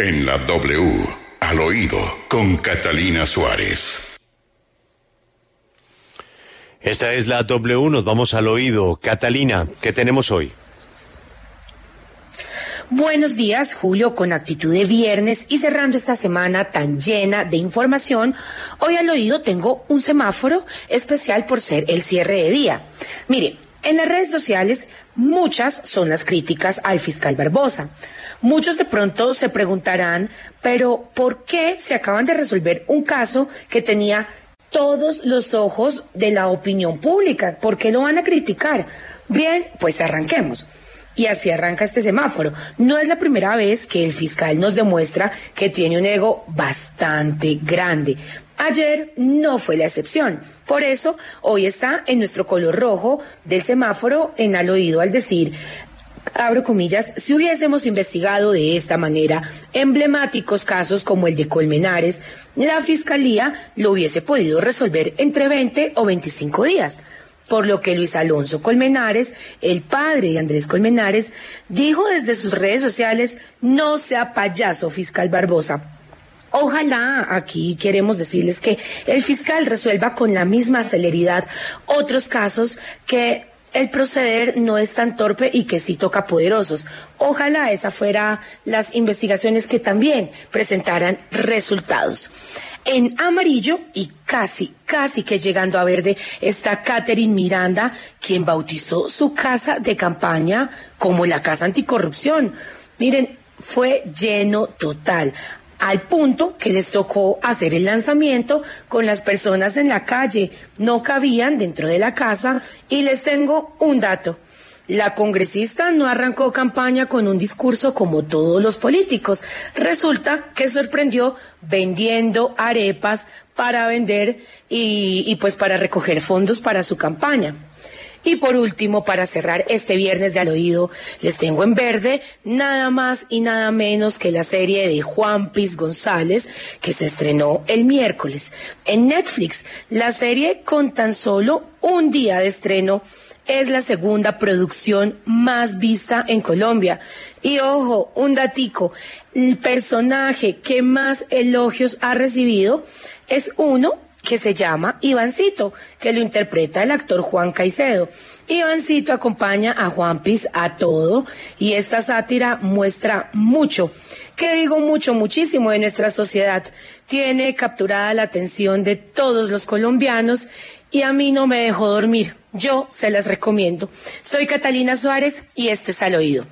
En la W, al oído, con Catalina Suárez. Esta es la W, nos vamos al oído. Catalina, ¿qué tenemos hoy? Buenos días, Julio, con actitud de viernes y cerrando esta semana tan llena de información, hoy al oído tengo un semáforo especial por ser el cierre de día. Mire, en las redes sociales muchas son las críticas al fiscal Barbosa. Muchos de pronto se preguntarán, pero ¿por qué se acaban de resolver un caso que tenía todos los ojos de la opinión pública? ¿Por qué lo van a criticar? Bien, pues arranquemos. Y así arranca este semáforo. No es la primera vez que el fiscal nos demuestra que tiene un ego bastante grande. Ayer no fue la excepción. Por eso, hoy está en nuestro color rojo del semáforo en al oído al decir, abro comillas, si hubiésemos investigado de esta manera emblemáticos casos como el de Colmenares, la Fiscalía lo hubiese podido resolver entre 20 o 25 días. Por lo que Luis Alonso Colmenares, el padre de Andrés Colmenares, dijo desde sus redes sociales, no sea payaso fiscal Barbosa. Ojalá aquí queremos decirles que el fiscal resuelva con la misma celeridad otros casos que el proceder no es tan torpe y que sí toca poderosos. Ojalá esa fuera las investigaciones que también presentaran resultados. En amarillo y casi, casi que llegando a verde está Catherine Miranda, quien bautizó su casa de campaña como la casa anticorrupción. Miren, fue lleno total al punto que les tocó hacer el lanzamiento con las personas en la calle. No cabían dentro de la casa y les tengo un dato. La congresista no arrancó campaña con un discurso como todos los políticos. Resulta que sorprendió vendiendo arepas para vender y, pues para recoger fondos para su campaña. Y por último, para cerrar este viernes de al oído, les tengo en verde nada más y nada menos que la serie de Juan Piz González que se estrenó el miércoles en Netflix. La serie con tan solo un día de estreno es la segunda producción más vista en Colombia. Y ojo, un datico, el personaje que más elogios ha recibido es uno que se llama Ivancito, que lo interpreta el actor Juan Caicedo. Ivancito acompaña a Juan Piz a todo y esta sátira muestra mucho, que digo mucho, muchísimo de nuestra sociedad. Tiene capturada la atención de todos los colombianos y a mí no me dejó dormir. Yo se las recomiendo. Soy Catalina Suárez y esto es al oído.